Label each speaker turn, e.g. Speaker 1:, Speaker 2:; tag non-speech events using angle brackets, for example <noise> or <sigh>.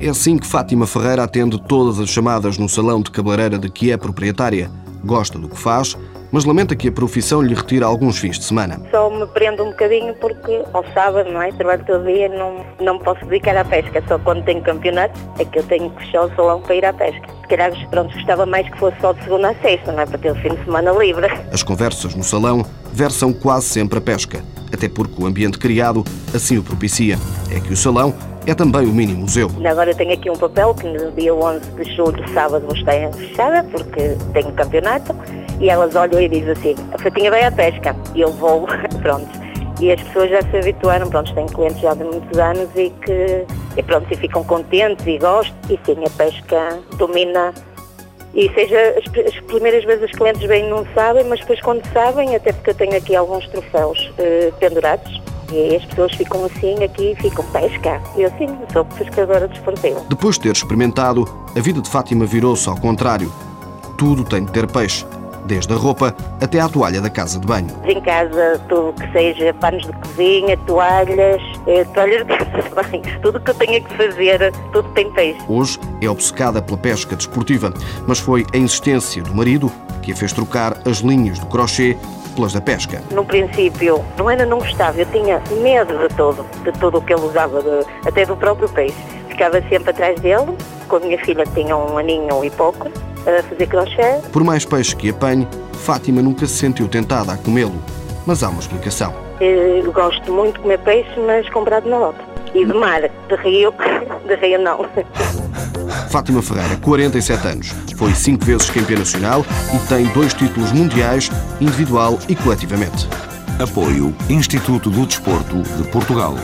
Speaker 1: É assim que Fátima Ferreira atende todas as chamadas no salão de cabeleireira de que é proprietária. Gosta do que faz, mas lamenta que a profissão lhe retira alguns fins de semana.
Speaker 2: Só me prendo um bocadinho porque ao sábado, não é? Trabalho todo dia, não, não me posso dedicar à pesca. Só quando tenho campeonato é que eu tenho que fechar o salão para ir à pesca. Se calhar, pronto, gostava mais que fosse só de segunda a sexta, não é? Para ter o fim de semana livre.
Speaker 1: As conversas no salão versam quase sempre a pesca, até porque o ambiente criado assim o propicia. É que o salão é também o mini museu.
Speaker 2: Agora eu tenho aqui um papel que no dia 11 de julho, sábado, vou estar fechada porque tenho campeonato e elas olham e dizem assim, a Fatinha vai à pesca e eu vou, <laughs> pronto. E as pessoas já se habituaram, pronto, tenho clientes já de muitos anos e que e pronto, e ficam contentes e gostam e sim, a pesca domina e seja, as, as, primeiras vezes os clientes vêm não sabem, mas depois quando sabem, até porque eu tenho aqui alguns troféus eh, pendurados, e as pessoas ficam assim aqui, ficam pesca. Eu sim, sou pescadora desportiva.
Speaker 1: Depois de ter experimentado, a vida de Fátima virou-se ao contrário. Tudo tem de ter peixe, desde a roupa até à toalha da casa de banho.
Speaker 2: Em casa, tudo que seja panos de cozinha, toalhas, eh, toalhas de casa de banho, <laughs> tudo que eu tenha que fazer, tudo tem peixe.
Speaker 1: Hoje é obcecada pela pesca desportiva, mas foi a insistência do marido que a fez trocar as linhas do crochê pelas da pesca.
Speaker 2: No princípio, não era não gostava, eu tinha medo de tudo, de tudo o que ele usava, de, até do próprio peixe. Ficava sempre atrás dele, com a minha filha que tinha um aninho e pouco, a fazer crochê.
Speaker 1: Por mais peixe que apanhe, Fátima nunca se sentiu tentada a comê-lo. Mas há uma explicação.
Speaker 2: Eu gosto muito de comer peixe, mas comprado na lota. E de mar, de rio, <laughs> de rio não. <laughs>
Speaker 1: Fátima Ferreira, 47 anos, foi cinco vezes campeã nacional e tem dois títulos mundiais, individual e coletivamente.
Speaker 3: Apoio Instituto do Desporto de Portugal.